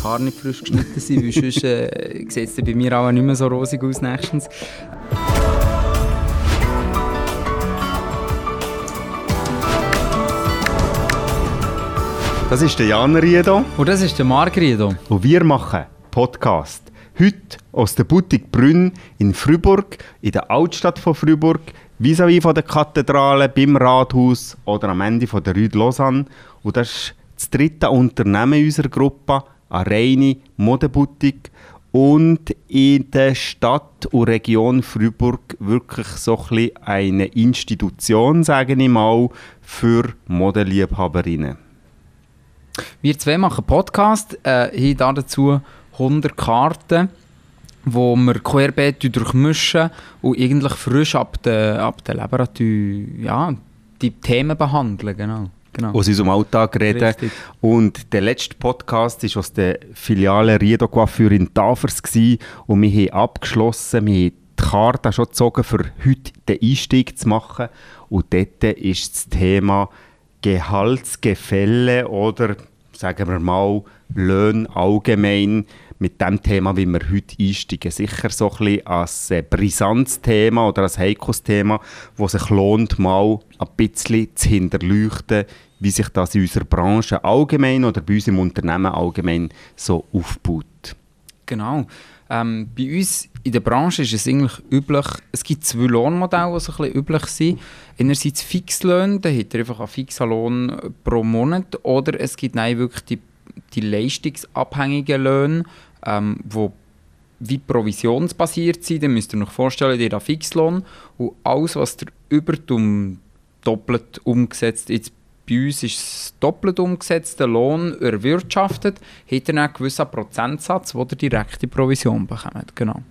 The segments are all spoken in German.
die Haare nicht frisch geschnitten sind, weil sonst äh, sieht es bei mir auch nicht mehr so rosig aus nächstens. Das ist der Jan Riedo. Und das ist der Marc Riedo. Und wir machen Podcast. Heute aus der Boutique Brünn in Fribourg, in der Altstadt von Fribourg, vis-à-vis von der Kathedrale, beim Rathaus oder am Ende von der Rue de Lausanne. Und das ist das dritte Unternehmen unserer Gruppe, eine reine Modeboutique und in der Stadt und Region Fribourg wirklich so ein eine Institution, sage ich mal, für Modeliebhaberinnen. Wir zwei machen Podcast, äh, haben dazu 100 Karten, wo wir querbeet durchmischen und eigentlich frisch ab der, ab der Leber ja, die Themen behandeln. Genau. Genau. aus unserem Alltag reden. Richtig. Und der letzte Podcast war aus der Filiale Riedo Coiffure in Tafers gewesen, und wir haben abgeschlossen, wir haben die Karte schon gezogen, für heute den Einstieg zu machen. Und dort ist das Thema Gehaltsgefälle oder sagen wir mal Löhne allgemein mit dem Thema, wie wir heute einsteigen. Sicher so ein bisschen als äh, brisantes Thema oder als heikles Thema, wo sich lohnt, mal ein bisschen zu hinterleuchten, wie sich das in unserer Branche allgemein oder bei uns im Unternehmen allgemein so aufbaut. Genau. Ähm, bei uns in der Branche ist es eigentlich üblich, es gibt zwei Lohnmodelle, die so ein bisschen üblich sind. Einerseits Fixlöhne, da hat er einfach einen fixen Lohn pro Monat, oder es gibt nein, wirklich die, die leistungsabhängigen Löhne, ähm, wo wie provisionsbasiert sind, dann müsst ihr euch vorstellen, ihr habt Fixlohn und alles, was ihr über doppelt umgesetzt, jetzt bei uns ist es doppelt umgesetzt, der Lohn erwirtschaftet, hat er einen gewissen Prozentsatz, wo ihr direkte Provision bekommt. Genau.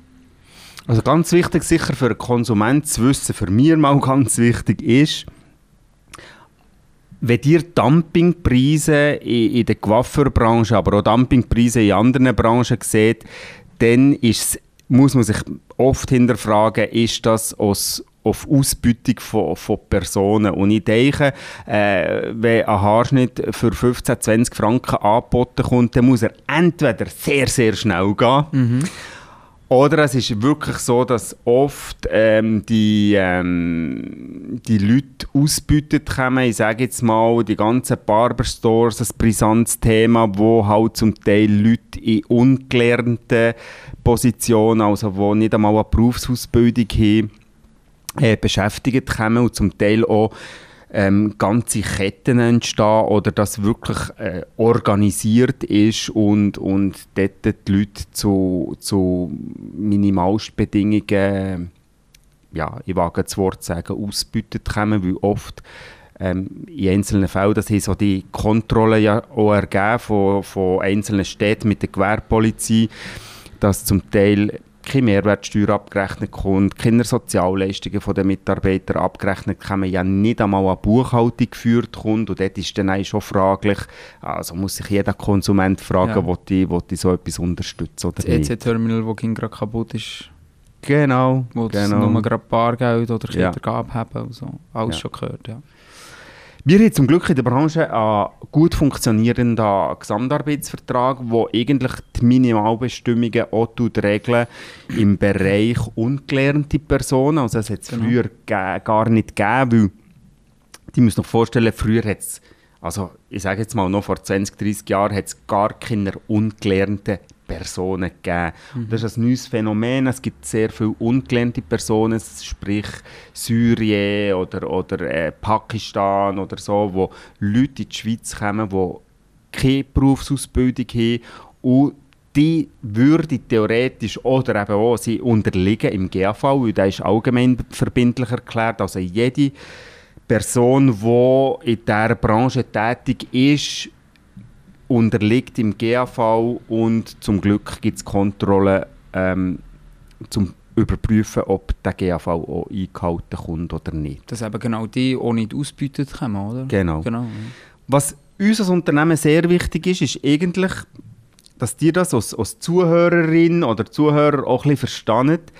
Also ganz wichtig sicher für einen Konsument zu wissen, für mich mal ganz wichtig ist, wenn ihr Dumpingpreise in, in der Coiffeurbranche, aber auch Dumpingpreise in anderen Branchen seht, dann ist, muss man sich oft hinterfragen, ist das aus, auf Ausbeutung von, von Personen. Und ich denke, äh, wenn ein Haarschnitt für 15, 20 Franken angeboten kommt, dann muss er entweder sehr, sehr schnell gehen, mhm. Oder es ist wirklich so, dass oft ähm, die, ähm, die Leute ausbeutet kommen. Ich sage jetzt mal, die ganzen Barberstores, ein brisantes Thema, wo halt zum Teil Leute in ungelernten Positionen, also wo nicht einmal eine Berufsausbildung haben, äh, beschäftigt kommen und zum Teil auch ähm, ganze Ketten entstehen oder das wirklich äh, organisiert ist und, und dort die Leute zu, zu Minimalstbedingungen, ja, ich wage das Wort sagen, ausbeutet kommen, weil oft ähm, in einzelnen Fällen, das haben so die Kontrollen ja auch ergeben von, von einzelnen Städten mit der Gewerbepolizei, dass zum Teil keine Mehrwertsteuer abgerechnet kommt, keine Sozialleistungen von den Mitarbeitern abgerechnet kommen, ja nicht einmal eine Buchhaltung geführt kommt und dort ist dann auch schon fraglich, also muss sich jeder Konsument fragen, ja. will, ich, will ich so etwas unterstützen oder das nicht. Das EC-Terminal, das gerade kaputt ist. Genau. Wo genau. nur gerade Bargeld oder Kindergabe ja. haben und so. Alles ja. schon gehört, ja. Wir haben zum Glück in der Branche einen gut funktionierenden Gesamtarbeitsvertrag, der eigentlich die Minimalbestimmungen auch regeln im Bereich ungelernte Personen. Also es hat es genau. früher gar nicht gegeben, weil die müssen sich vorstellen, früher hat es, also ich sage jetzt mal noch vor 20, 30 Jahren, hat es gar keine ungelernten Personen gegeben. Mhm. Das ist ein neues Phänomen. Es gibt sehr viele ungelernte Personen, sprich Syrien oder, oder äh, Pakistan oder so, wo Leute in die Schweiz kommen, die keine Berufsausbildung haben und die würde theoretisch oder eben auch sie unterliegen im GAV, weil der ist allgemein verbindlich erklärt. Also jede Person, die in dieser Branche tätig ist, unterliegt im GAV und zum Glück gibt es Kontrollen ähm, zum überprüfen, ob der GAV auch eingehalten kommt oder nicht. Dass eben genau die auch nicht ausbeutet kommen, oder? Genau. genau ja. Was uns als Unternehmen sehr wichtig ist, ist eigentlich, dass ihr das als, als Zuhörerin oder Zuhörer auch ein bisschen versteht.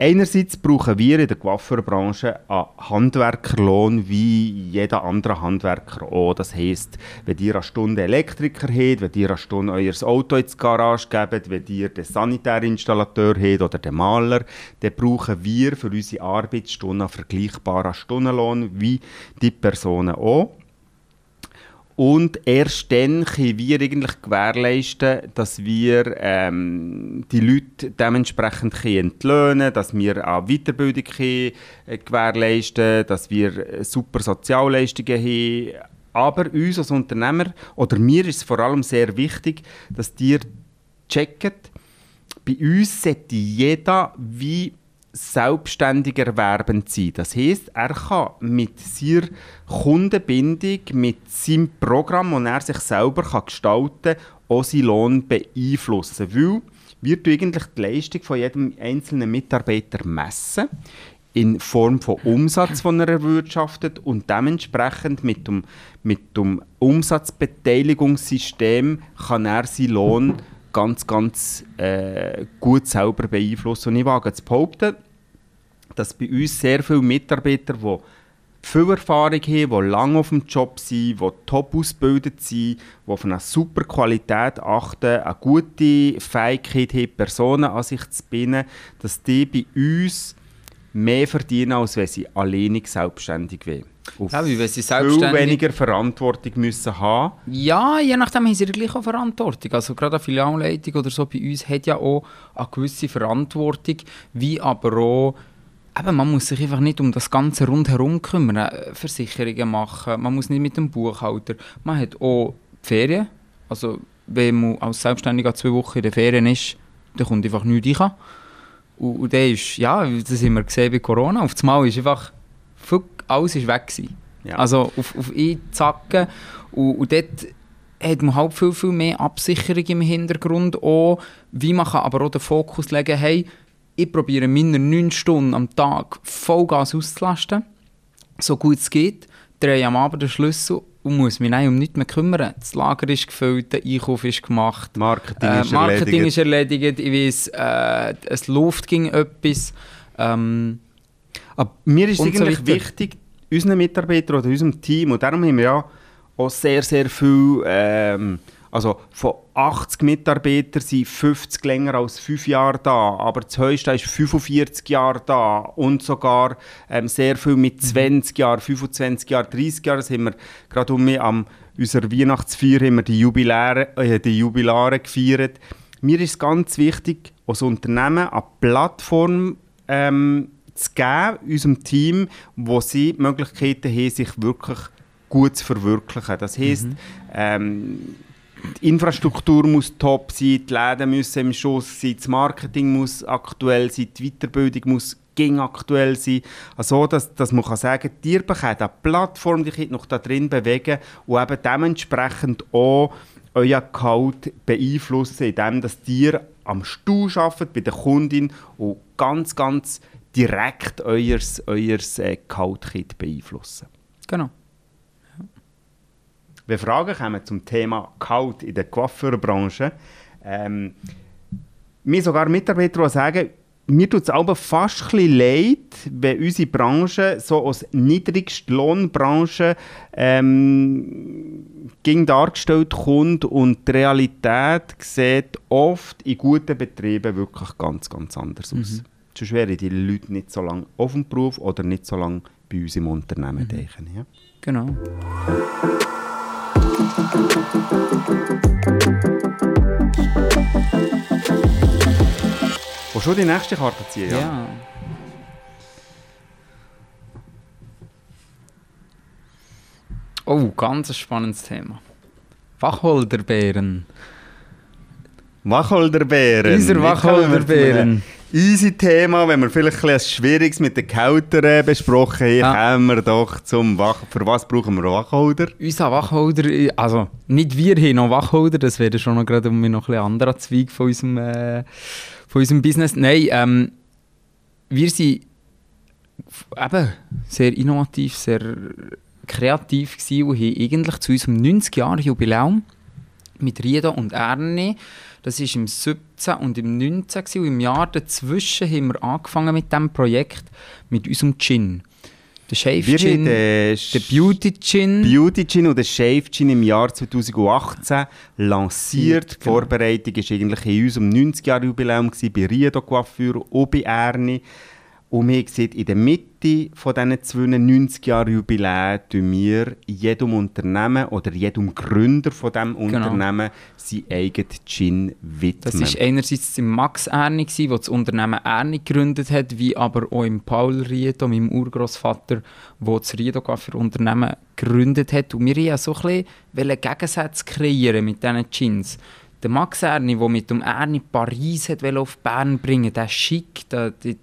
Einerseits brauchen wir in der Coiffeurbranche einen Handwerkerlohn wie jeder andere Handwerker auch. Das heisst, wenn ihr eine Stunde Elektriker habt, wenn ihr eine Stunde euer Auto ins Garage gebt, wenn ihr den Sanitärinstallateur habt oder den Maler, dann brauchen wir für unsere Arbeitsstunden einen vergleichbaren Stundenlohn wie die Personen auch. Und erst dann können wir eigentlich gewährleisten, dass wir ähm, die Leute dementsprechend entlöhnen dass wir eine Weiterbildung äh, gewährleisten dass wir super Sozialleistungen haben. Aber uns als Unternehmer, oder mir ist es vor allem sehr wichtig, dass ihr checkt, bei uns sollte jeder wie selbstständig erwerbend sein. Das heißt, er kann mit seiner Kundenbindung, mit seinem Programm, das er sich selber kann gestalten kann, auch seinen Lohn beeinflussen. Weil wir eigentlich die Leistung von jedem einzelnen Mitarbeiter messen in Form von Umsatz, den er erwirtschaftet und dementsprechend mit dem, mit dem Umsatzbeteiligungssystem kann er seinen Lohn ganz, ganz äh, gut selber beeinflussen. Und ich wage zu behaupten, dass bei uns sehr viele Mitarbeiter, die viel Erfahrung haben, die lange auf dem Job sind, die top ausgebildet sind, die auf eine super Qualität achten, eine gute Fähigkeit haben, Personen an sich zu binden, dass die bei uns mehr verdienen, als wenn sie alleinig selbstständig wären. Ja, wie wenn sie viel weniger Verantwortung müssen haben. Ja, je nachdem haben sie ja gleich auch Verantwortung. Also gerade eine Filialleitung oder so bei uns hat ja auch eine gewisse Verantwortung, wie aber auch Eben, man muss sich einfach nicht um das Ganze rundherum kümmern, äh, Versicherungen machen, man muss nicht mit dem Buchhalter. Man hat auch Ferien, also wenn man als Selbstständiger zwei Wochen in der Ferien ist, dann kommt einfach nichts rein. Und, und dann ist, ja, das haben wir gesehen bei Corona, auf einmal ist einfach, alles ist weg gewesen. Ja. Also auf, auf einen Zacken und, und dort hat man halt viel, viel mehr Absicherung im Hintergrund auch, wie man kann aber auch den Fokus legen, hey, ich probiere meine 9 Stunden am Tag Vollgas auszulasten, so gut es geht, drehe am Abend den Schlüssel und muss mich um nichts mehr kümmern. Das Lager ist gefüllt, der Einkauf ist gemacht, Marketing, äh, ist, Marketing erledigt. ist erledigt, ich weiß, äh, es läuft ging etwas. Ähm, Aber mir ist es eigentlich so wichtig, unseren Mitarbeitern oder unserem Team, und darum haben wir ja auch sehr, sehr viel... Ähm, also von 80 Mitarbeitern sind 50 länger als 5 Jahre da, aber das höchste ist 45 Jahre da und sogar ähm, sehr viel mit 20 mhm. Jahren, 25 Jahren, 30 Jahren. Das haben wir gerade um mich am unserer Weihnachtsfeier haben wir die Jubiläre, äh, die Jubilare gefeiert. Mir ist es ganz wichtig, als Unternehmen eine Plattform ähm, zu geben, unserem Team, wo sie die Möglichkeiten haben, sich wirklich gut zu verwirklichen. Das heisst, mhm. ähm, die Infrastruktur muss top sein, die Läden müssen im Schuss sein, das Marketing muss aktuell sein, die Weiterbildung muss ging aktuell sein. Also, dass, dass man kann sagen kann, ihr bekommt eine Plattform, die könnt noch da drin bewegen und eben dementsprechend auch euer Code beeinflussen, indem dass ihr am Stuhl arbeitet bei der Kundin und ganz, ganz direkt euer, euer äh, Code beeinflussen Genau. Wenn Fragen kommen zum Thema Kalt in der Coiffeurbranche, ähm, mir sogar Mitarbeiter, die sagen, mir tut es aber fast ein leid, wenn unsere Branche so als niedrigste Lohnbranche ähm, ging dargestellt kommt und die Realität sieht oft in guten Betrieben wirklich ganz, ganz anders aus. Mhm. Sonst wären die Leute nicht so lange auf dem Beruf oder nicht so lange bei uns im Unternehmen mhm. denken. Ja? Genau. Wo schon die nächste Karte ziehen? Ja. ja. Oh, ganz spannendes Thema. Wacholderbeeren. Wacholderbeeren. Unser Wacholderbeeren easy Thema, wenn wir vielleicht ein Schwieriges mit den Kälteren besprochen haben, ja. kommen wir doch zum Wach... Für was brauchen wir Wachholder? Unser Wachholder, also nicht wir haben noch Wachholder, das wäre schon noch gerade um noch ein anderer Zweig von unserem, äh, von unserem Business. Nein, ähm, wir sind eben sehr innovativ, sehr kreativ gewesen und haben eigentlich zu unserem 90 Jahre Jubiläum mit Rida und Erne Das war im 17 und im 19 gewesen. und im Jahr dazwischen haben wir angefangen mit diesem Projekt mit unserem Gin. Der Shave Wir Gin, haben den der Beauty Gin. Beauty Gin und den Shave Gin im Jahr 2018 lanciert. Die Genau. Vorbereitung war eigentlich in unserem 90-Jahr-Jubiläum gewesen, bei Riedo Coiffure und bei Erni. Und wir gesehen, in der Mitte von diesen zwei 90-Jahr-Jubiläen tun wir jedem Unternehmen oder jedem Gründer von diesem Unternehmen sein eigenes Gin widmen. Genau. Das war einerseits im Max Erni, der das Unternehmen Erni gegründet hat, wie aber auch im Paul Riedo, meinem Urgroßvater, der das Riedo für Unternehmen gegründet hat. Und wir wollten ja so ein bisschen Gegensätze kreieren mit diesen Gins. Der Max Erni, der mit dem Erni Paris hat wollte auf Bern bringen der Schick, der, die,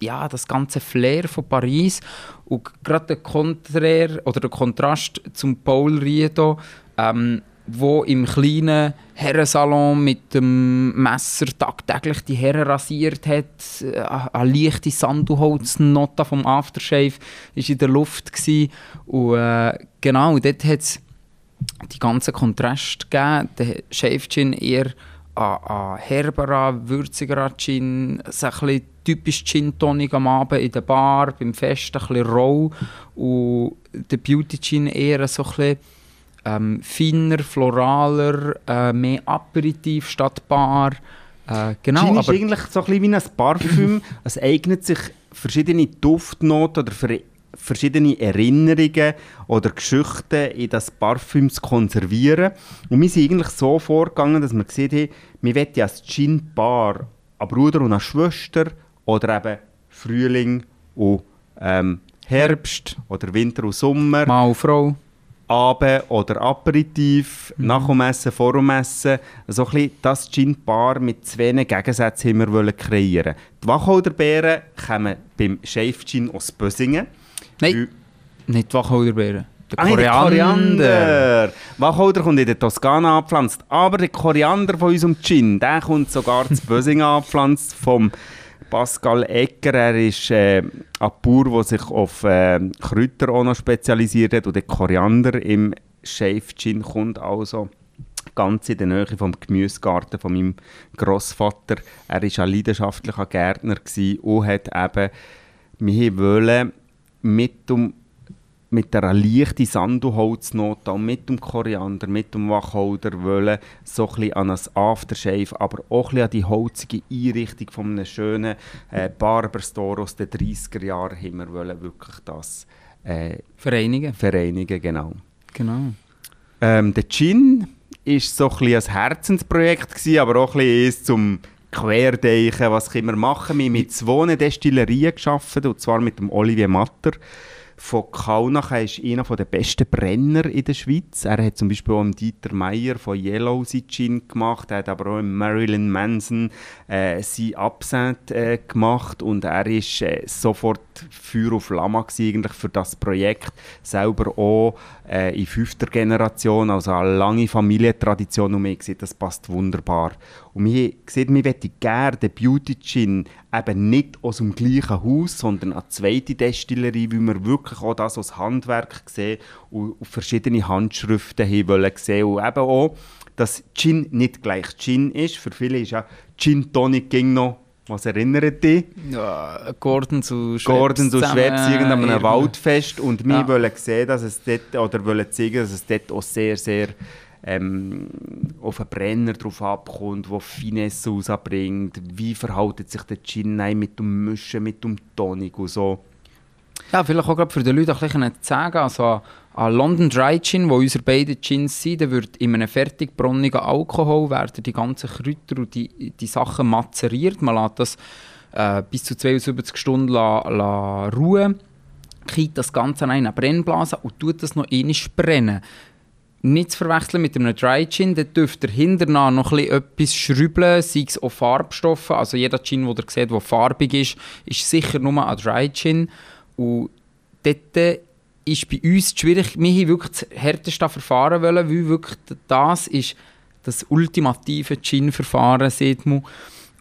ja, das ganze Flair von Paris und gerade der Konträr oder der Kontrast zum Paul Riedo, ähm, wo im kleinen Herrensalon mit dem Messer tagtäglich die Herren rasiert hat, äh, eine leichte Sanduholznota vom Aftershave ist in der Luft gewesen. und äh, genau, dort hat es die ganzen Kontraste gegeben. Der Shave Gin eher an, herberer, würzigerer Gin, ein typisch Gin Tonic am Abend in der Bar, beim Fest ein bisschen roh und der Beauty Gin eher so ein bisschen ähm, feiner, floraler, äh, mehr Aperitif statt Bar. Äh, genau, Gin ist aber eigentlich so ein bisschen wie ein Parfüm. es eignet sich verschiedene Duftnoten oder für verschiedene Erinnerungen oder Geschichten in das Parfüm zu konservieren. Und wir sind eigentlich so vorgegangen, dass wir gesehen haben, wir wollen ja als Gin-Bar an Bruder und an Schwester oder eben Frühling und ähm, Herbst oder Winter und Sommer. Mann und Frau. Abend oder Aperitif, nach dem Essen, vor dem Essen. So ein bisschen das Gin-Bar mit zwei Gegensätzen haben wir wollen kreieren. Die Wacholderbeeren kommen beim Shave Gin aus Bösingen. Nein, nicht die Wacholderbeeren. Der Ah, Koriander. Koriander. Wacholder kommt in der Toskana angepflanzt, aber der Koriander von unserem Gin, der kommt sogar zu Bösingen angepflanzt vom Pascal Egger. Er ist äh, ein Bauer, der sich auf äh, Kräuter auch noch spezialisiert hat und der Koriander im Shave Gin kommt also ganz in der Nähe vom Gemüsegarten von meinem Großvater. Er war ein leidenschaftlicher Gärtner und hat eben, wir wollen mit dem mit einer leichten Sanduholznote und mit dem Koriander, mit dem Wacholder wollen so ein bisschen an ein Aftershave, aber auch ein bisschen an die holzige Einrichtung von einem schönen äh, Barberstore aus den 30er Jahren haben wir wollen wirklich das äh, Vereinigen. vereinigen, genau. Genau. Ähm, der Gin war so ein, ein Herzensprojekt, gewesen, aber auch ein bisschen zum Querdenken, was können wir machen. Wir haben mit zwei Destillerien gearbeitet, und zwar mit dem Olivier Matter von Kaunach. Ist einer der besten Brenner in der Schweiz. Er hat zum Beispiel auch im Dieter Meyer von Yellow sein Gin gemacht. Er hat aber auch im Marilyn Manson äh, sein Absinthe äh, gemacht und er ist äh, sofort Feuer auf gewesen, eigentlich für das Projekt. Selber auch äh, in fünfter Generation, also eine lange Familientradition und haben gesehen, das passt wunderbar. Und wir gesehen, wir möchten gerne den Beauty Gin eben nicht aus dem gleichen Haus, sondern eine zweite Destillerie, weil wir wirklich auch das als Handwerk sehen und und verschiedene Handschriften haben wollen sehen und eben auch, dass Gin nicht gleich Gin ist. Für viele ist ja Gin Tonic ging noch, was erinnert dich? Ja, Gordon zu Schwebs. Gordon zusammen, Schwebs irgendeinem irgendwie. Waldfest und wir Ja. wollen sehen, dass es dort, oder wollen zeigen, dass es dort auch sehr, sehr ähm, auf einen Brenner drauf abkommt, der Finesse rausbringt, wie verhält sich der Gin mit dem Mischen, mit dem Tonic und so. Ja, vielleicht auch gerade für die Leute ein bisschen sagen, also ein London Dry Gin, wo unsere beiden Gins sind, wird in einem fertigbronnigen Alkohol werden die ganzen Kräuter und die, die Sachen mazeriert. Man lässt das äh, bis zu 72 Stunden la, la ruhen, kippt das Ganze in eine Brennblase und tut das noch einmal brennen. Nicht zu verwechseln mit einem Dry Gin, dort dürft ihr hinternach noch etwas schrübeln, sei es auch Farbstoffe. Also jeder Gin, den ihr seht, der farbig ist, ist sicher nur ein Dry Gin. Und dort ist bei uns schwierig, wir haben wirklich das härteste Verfahren wollen, weil wirklich das ist das ultimative Gin-Verfahren, sieht man.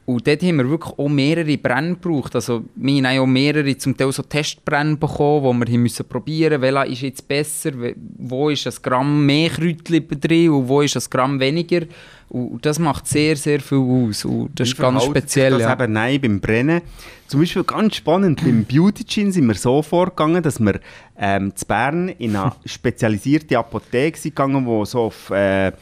Und dort haben wir wirklich auch mehrere Brände gebraucht. Also wir haben auch mehrere, zum Teil so Testbrände bekommen, wo wir müssen probieren welcher ist jetzt besser, wo ist ein Gramm mehr Kräutchen drin und wo ist ein Gramm weniger. Und das macht sehr, sehr viel aus. Und das ist ganz speziell. Das ja. eben nein beim Brennen. Zum Beispiel ganz spannend, beim Beauty Gin sind wir so vorgegangen, dass wir ähm, zu Bern in eine spezialisierte Apotheke sind gegangen, die so auf, äh,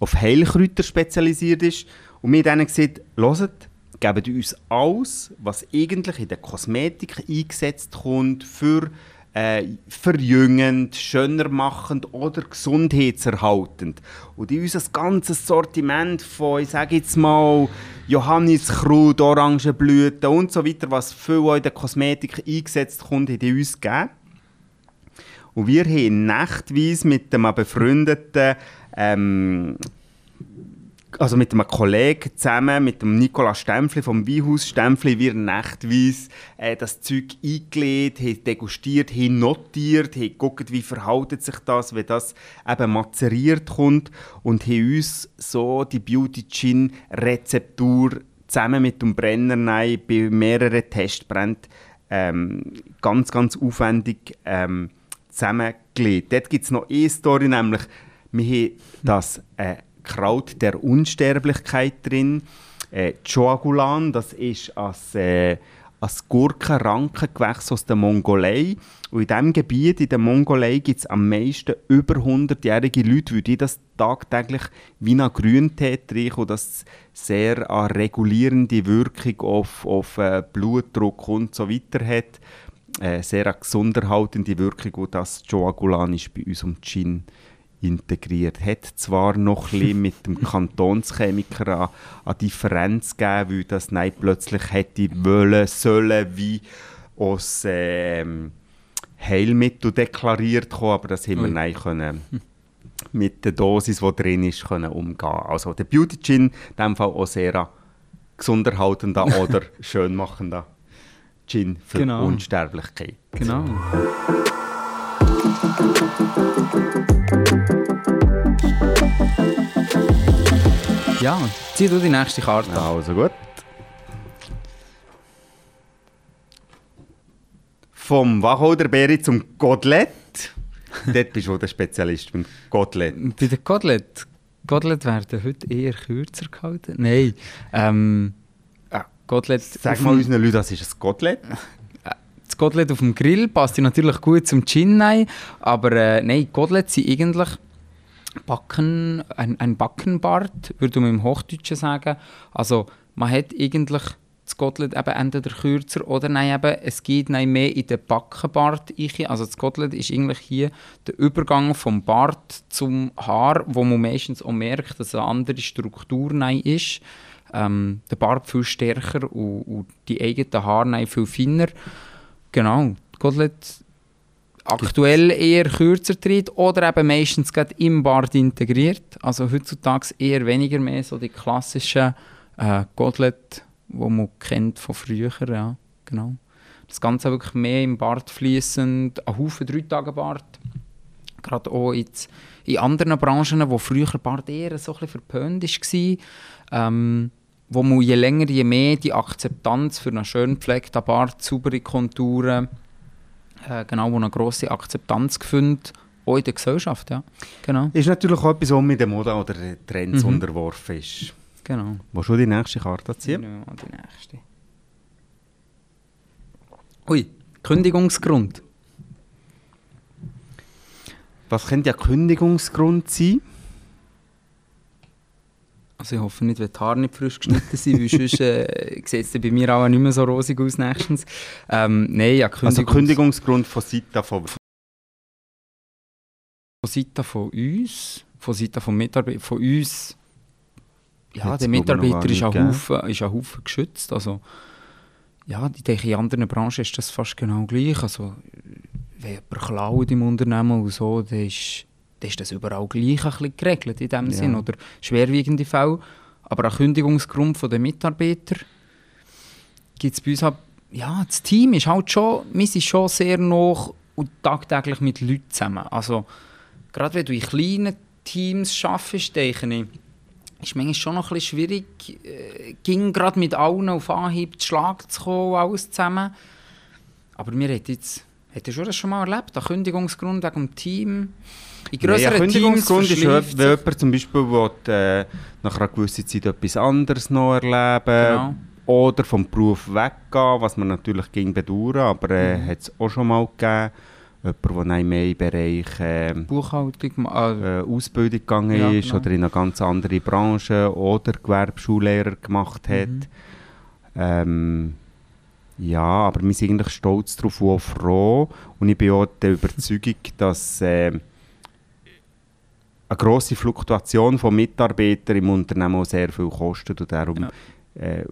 auf Heilkräuter spezialisiert ist. Und wir haben dann gesagt, hört, geben uns alles, was eigentlich in der Kosmetik eingesetzt kommt, für äh, verjüngend, schöner machend oder gesundheitserhaltend. Und in unser ganzes Sortiment von, ich sage jetzt mal, Johanniskraut, Orangenblüten und so weiter, was viel auch in der Kosmetik eingesetzt kommt, hat uns gegeben. Und wir haben nachtweise mit einem befreundeten ähm, also mit einem Kollegen zusammen, mit dem Nicola Stempfli vom Weinhaus Stempfli, wir nachtweise äh, das Zeug eingelegt, haben degustiert, haben notiert, haben geguckt, wie verhält sich das, wenn das eben mazeriert kommt und haben uns so die Beauty Gin Rezeptur zusammen mit dem Brenner bei mehreren Testbränden ähm, ganz, ganz aufwendig ähm, zusammengelegt. Dort gibt es noch eine Story, nämlich wir haben das äh, Kraut der Unsterblichkeit drin. Äh, Choagulan, das ist als, äh, als Gurkenrankengewächs aus der Mongolei. Und in diesem Gebiet, in der Mongolei, gibt es am meisten über 100-jährige Leute, die das tagtäglich wie nach Grüntee trinken und das sehr eine regulierende Wirkung auf, auf äh, Blutdruck und so weiter hat. Äh, sehr eine gesunderhaltende Wirkung und das Choagulan ist bei uns um Gin integriert. Hat zwar noch ein mit dem Kantonschemiker an, an Differenz gegeben, weil das nein, plötzlich hätte wollen, sollen, wie aus ähm, Heilmittel deklariert kommen, aber das haben wir nein können mit der Dosis, die drin ist, können umgehen. Also der Beauty Gin, in diesem Fall auch sehr gesunderhaltender oder schönmachender Gin für genau. Unsterblichkeit. Genau. Ja, zieh du die nächste Karte an. Also gut. Vom Wacholderbeere zum Kotelett. Dort bist du der Spezialist beim Kotelett. Bei den Kotelett? Kotelett werden heute eher kürzer gehalten. Nein. Ähm, äh, Kotelett Sag mal unseren Leuten, das ist ein Kotelett. Das Kotelett auf dem Grill passt natürlich gut zum Gin rein, aber äh, nein, Kotelett sind eigentlich Backen, ein, ein Backenbart, würde man im Hochdeutschen sagen. Also man hat eigentlich das Kotelett eben entweder kürzer oder nein, eben, es geht nein mehr in den Backenbart. Also das Kotelett ist eigentlich hier der Übergang vom Bart zum Haar, wo man meistens auch merkt, dass eine andere Struktur nein ist. Ähm, der Bart viel stärker und, und die eigenen Haare viel feiner. Genau, Kotelett aktuell eher kürzer tritt oder eben meistens gerade im Bart integriert. Also heutzutage eher weniger mehr so die klassischen äh, Gottlet, die man kennt von früher, ja, genau. Das Ganze wirklich mehr im Bart fließend, ein Haufen Drei-Tage-Bart. Gerade auch jetzt in anderen Branchen, wo früher Bart eher so ein bisschen verpönt war, ähm, wo man je länger, je mehr die Akzeptanz für einen schön gepflegten Bart, saubere Konturen, äh, genau, wo eine grosse Akzeptanz gefunden auch in der Gesellschaft, ja. Genau. Ist natürlich auch etwas, was mit der Mode oder Trends mhm. unterworfen ist. Genau. Wo schon die nächste Karte ziehen? Ja, die nächste. Ui, Kündigungsgrund. Was könnte der Kündigungsgrund sein? Also ich hoffe nicht, wenn die Haare nicht frisch geschnitten sind, weil sonst äh, sieht es bei mir auch nicht mehr so rosig aus nächstens. Ähm, nein, ja, Kündigungs also Kündigungsgrund von Seiten von... Von Seiten von uns, von Seiten von Mitarbeitern, von uns... Ja, Jetzt der Mitarbeiter ist ein, Haufen, ist ein Haufen geschützt. Also, ja, ich denke, in anderen Branchen ist das fast genau gleich. Also, wenn jemand klaut im Unternehmen und so, dann ist dann ist das überall gleich ein bisschen geregelt in dem ja. Sinn. Oder schwerwiegende Fälle. Aber ein Kündigungsgrund der Mitarbeiter gibt es bei uns halt, ja, das Team ist halt schon, wir sind schon sehr noch und tagtäglich mit Leuten zusammen. Also, gerade wenn du in kleinen Teams arbeitest, denke ich, ist manchmal schon noch ein bisschen schwierig, äh, ging gerade mit allen auf Anhieb zu Schlag zu kommen, alles zusammen. Aber wir hätten jetzt, schon das schon mal erlebt, der Kündigungsgrund wegen dem Team. In grösseren Teams Kündigungsgrund ist, wenn jemand zum Beispiel will, äh, nach einer gewissen Zeit etwas anderes noch erleben Genau. oder vom Beruf weggehen, was man natürlich gegen bedauern, aber äh, Mhm. hat es auch schon mal gegeben. Jemand, der mehr im Bereich ähm, Buchhaltung, äh, äh, Ausbildung gegangen Ja, ist genau. oder in eine ganz andere Branche oder Gewerbeschullehrer gemacht hat. Mhm. Ähm, ja, aber wir sind eigentlich stolz darauf und auch froh. Und ich bin auch der Überzeugung, dass äh, eine grosse Fluktuation von Mitarbeitern im Unternehmen auch sehr viel kostet. Und darum Ja. äh,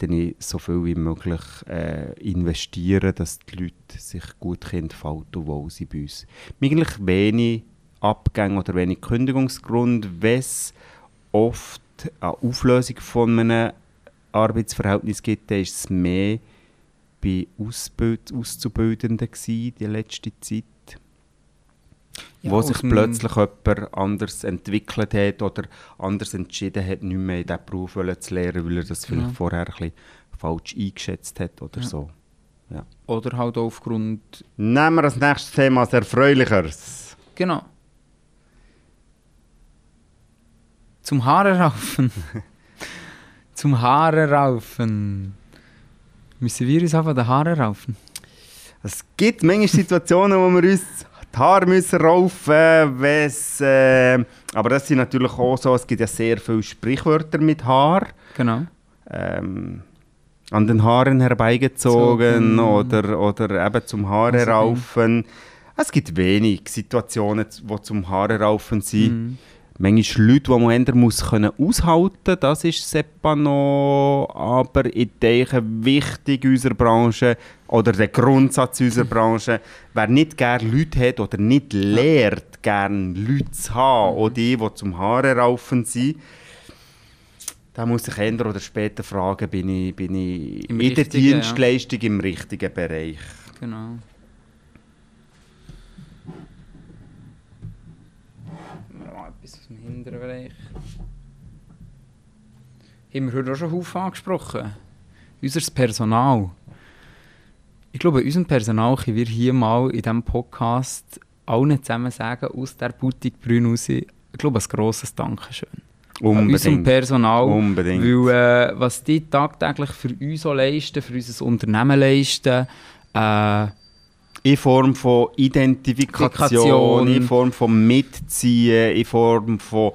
ich so viel wie möglich äh, investieren, dass die Leute sich gut entfalten und wohl sind bei uns. Eigentlich wenig Abgänge oder wenig Kündigungsgrund, wenn es oft eine Auflösung von einem Arbeitsverhältnis gibt, dann ist es mehr bei Ausbild Auszubildenden gewesen, die letzte Zeit, Ja, wo sich plötzlich jemand anders entwickelt hat oder anders entschieden hat, nicht mehr in diesen Beruf zu lernen, weil er das vielleicht Ja. vorher ein bisschen falsch eingeschätzt hat oder Ja. so. Oder halt auch aufgrund. Nehmen wir als nächstes Thema ein erfreulicheres. Genau. Zum Haare raufen. Zum Haare raufen. Müssen wir uns einfach die Haare raufen? Es gibt manchmal Situationen, wo wir uns die Haare müssen raufen müssen. Äh, aber das sind natürlich auch so, es gibt ja sehr viele Sprichwörter mit Haar. Genau. Ähm, an den Haaren herbeigezogen Zogen. oder, oder eben zum Haare raufen. Es gibt wenig Situationen, die zum Haare raufen sind. Mhm. Manchmal Leute, die man eher muss können aushalten das ist Seppa noch. Aber ich denke, wichtig in unserer Branche oder der Grundsatz unserer Branche, wer nicht gerne Leute hat oder nicht lehrt, gerne Leute zu haben, auch die, die zum Haare raufen sind, da muss ich eher oder später fragen, bin ich, bin ich Im in der richtigen, ja. Dienstleistung im richtigen Bereich. Genau. Ja, etwas aus dem hinteren Bereich. Haben wir heute auch schon Haufen angesprochen. Unser Personal. Ich glaube, unserem Personal können wir hier mal in diesem Podcast allen zusammen sagen, aus der Boutique Brünn raus, ich glaube, ein grosses Dankeschön. An unserem Unbedingt. Personal. Unbedingt. Weil äh, was die tagtäglich für uns leisten, für unser Unternehmen leisten, äh, In Form von Identifikation, Identifikation. in Form von Mitziehen, in Form von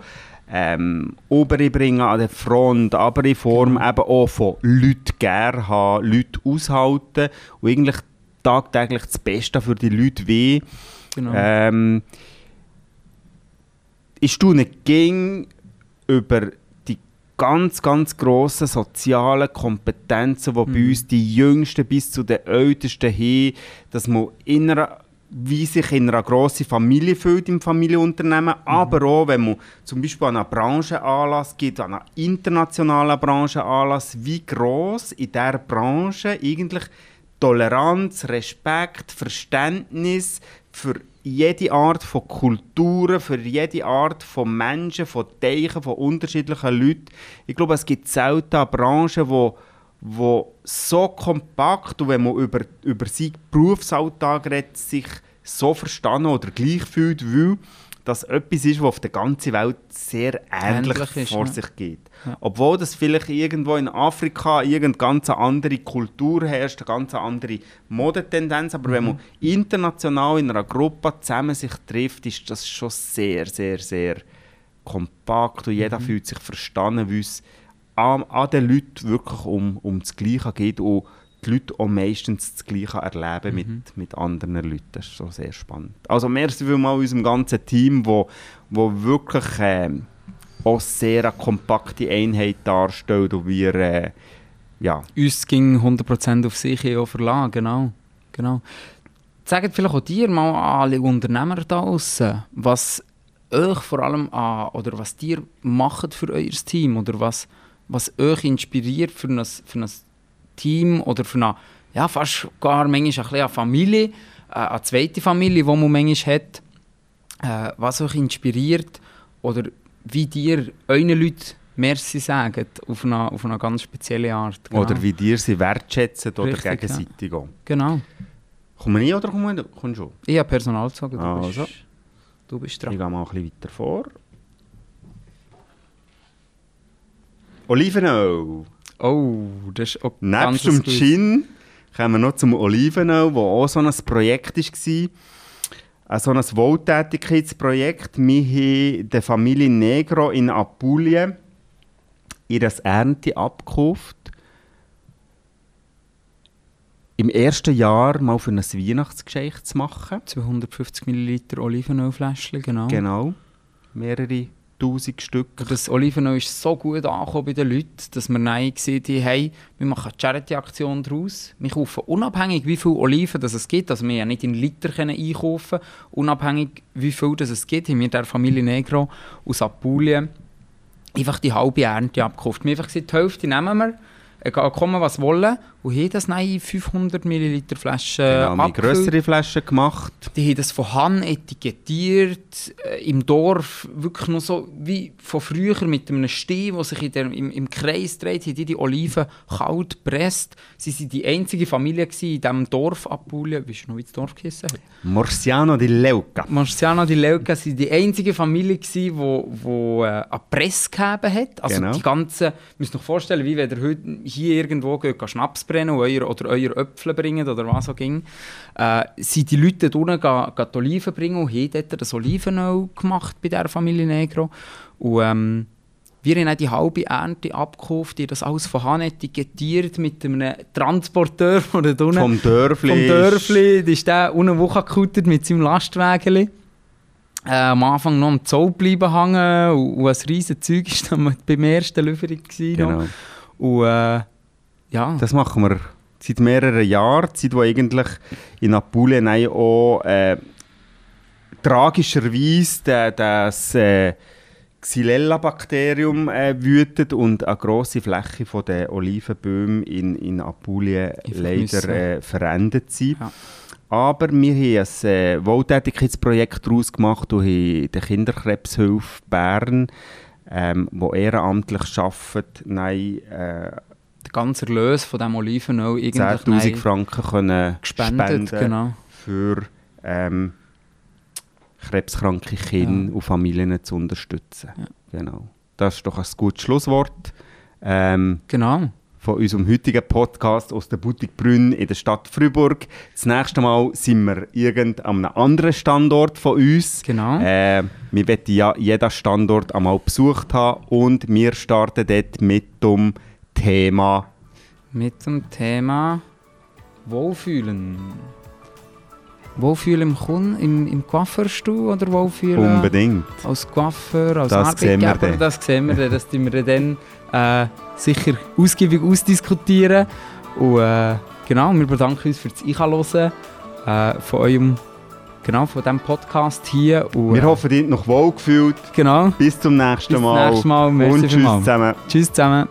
ähm, Überbringen an der Front, aber in Form Genau. eben auch von Leute gerne haben, Leute aushalten und eigentlich tagtäglich das Beste für die Leute weh. genau. Ähm, ich staune ging über die ganz, ganz grossen sozialen Kompetenzen, die bei Mhm. uns die Jüngsten bis zu den Ältesten haben, dass man in einer, wie sich in einer grossen Familie fühlt im Familienunternehmen, aber auch, wenn man zum Beispiel an einen Branchenanlass geht, an einen internationalen Branchenanlass, wie gross in dieser Branche eigentlich Toleranz, Respekt, Verständnis für jede Art von Kulturen, für jede Art von Menschen, von Teichen, von unterschiedlichen Leuten. Ich glaube, es gibt selten eine Branche, wo, wo so kompakt und wenn man über, über seinen Berufsalltag redet, sich so verstanden oder gleich fühlt, weil das etwas ist, was auf der ganzen Welt sehr ähnlich, Ähnlich ist, vor ja. sich geht. Ja. Obwohl das vielleicht irgendwo in Afrika irgendeine ganz andere Kultur herrscht, eine ganz andere Modetendenz, aber wenn Mhm. man international in einer Gruppe zusammen sich trifft, ist das schon sehr, sehr, sehr kompakt und jeder Mhm. fühlt sich verstanden, weil es an, an den Leuten wirklich um, um das Gleiche geht und die Leute auch meistens das Gleiche erleben Mhm. mit, mit anderen Leuten. Das ist schon sehr spannend. Also merci vielmals unserem ganzen Team, wo, wo wirklich ähm, auch sehr eine kompakte Einheit darstellt und wir äh, ja, uns ging 100% auf sich verlassen, genau. genau. Sagt vielleicht auch dir mal an alle Unternehmer da draussen, was euch vor allem an, oder was ihr macht für euer Team oder was, was euch inspiriert für ein, für ein Team oder für eine, ja, fast gar manchmal eine Familie, äh, eine zweite Familie, die man manchmal hat, äh, was euch inspiriert oder wie ihr euren Leuten Merci sagen, auf eine, auf eine ganz spezielle Art. Genau. Oder wie dir sie wertschätzen oder Richtig, ja. gegenseitig auch. Genau. Kommen wir nicht oder kommen wir du? Ich habe Personal gezogen, du, Also. bist, du bist Ich dran. gehe mal ein bisschen weiter vor. Olivenöl. Oh, das ist auch Nebst dem. Gin kommen wir noch zum Olivenöl, das auch so ein Projekt war. Ein so ein Wohltätigkeitsprojekt. Wir haben der Familie Negro in Apulien ihre Ernte abgekauft. Im ersten Jahr mal für ein Weihnachtsgeschenk zu machen. 250 Milliliter Olivenölfläschchen, genau. Genau. Mehrere tausend Stück. Und Das Olivenöl ist so gut angekommen bei den Leuten, dass wir dann gesehen haben, hey, wir machen eine Charity-Aktion daraus. Wir kaufen unabhängig, wie viel Oliven das es gibt, also wir ja nicht in Liter können einkaufen unabhängig, wie viel das es gibt, haben wir der Familie Negro aus Apulien einfach die halbe Ernte abgekauft. Wir haben einfach gesagt, die Hälfte nehmen wir, egal kommen was wollen, und haben das in 500 Milliliter Flaschen Genau, wir haben grössere Flaschen gemacht. Die haben das von Hand etikettiert, äh, im Dorf, wirklich noch so wie von früher mit einem Stein, der sich in der, im, im Kreis dreht, haben die die Oliven kalt gepresst. Sie waren die einzige Familie in diesem Dorf Apulien. Weißt du noch, wie das Dorf geheißen hat? Morciano di Leuca. Marciano di Leuca waren die einzige Familie, die wo, wo, äh, eine Presse gegeben hat. Also Genau. die ganzen, ihr müsst euch vorstellen, wie wenn ihr heute hier irgendwo geht, geht Schnaps brennen und euer, oder euer Äpfel bringen oder was auch ging. Äh, sind die Leute dort unten die Oliven bringen und haben dort das Olivenöl gemacht bei dieser Familie Negro. Und ähm, wir haben auch die halbe Ernte abgekauft, die das alles von Hand etikettiert mit einem Transporteur, der dort unten Vom Dörfli. vom ist- Dörfli, der ist der unten hochgekuttet mit seinem Lastwagen. Äh, am Anfang noch am Zoll bleiben hängen und, und ein riesen Zeug war beim ersten Lieferung. Genau. Und äh, ja, Das machen wir seit mehreren Jahren. Zeit, wo eigentlich in Apulien auch äh, tragischerweise der, das äh, Xylella-Bakterium äh, wütet und eine grosse Fläche von der Olivenbäume in, in Apulien leider äh, verendet sind. Ja. Aber wir haben ein äh, Wohltätigkeitsprojekt daraus gemacht und haben der Kinderkrebshilfe Bern, ähm, wo ehrenamtlich arbeitet, nein, äh, der ganze Erlös von diesem Olivenöl irgendwie 10'000 nein, Franken können gespendet. spenden Genau. für ähm, krebskranke Kinder und Familien zu unterstützen. Ja. Genau. Das ist doch ein gutes Schlusswort ähm, genau. von unserem heutigen Podcast aus der Boutique Brünn in der Stadt Freiburg. Das nächste Mal sind wir irgend an einem anderen Standort von uns. Genau. Äh, wir wollen ja jeden Standort einmal besucht haben und wir starten dort mit dem Thema Mit dem Thema Wohlfühlen. Wohlfühlen im, Kun im, im Coiffeurstuhl oder Wohlfühlen unbedingt. als Coiffeur, als Das sehen wir Arbeitgeber? dann. das sehen wir dann. Das tun wir dann äh, sicher ausgiebig ausdiskutieren. Und äh, genau, wir bedanken uns für das Einhören äh, von eurem, genau, von diesem Podcast hier. Und, Wir äh, hoffen, ihr habt noch wohl gefühlt. Genau. Bis zum nächsten Bis zum Mal. nächsten Mal. Merci Und tschüss zusammen. Tschüss zusammen.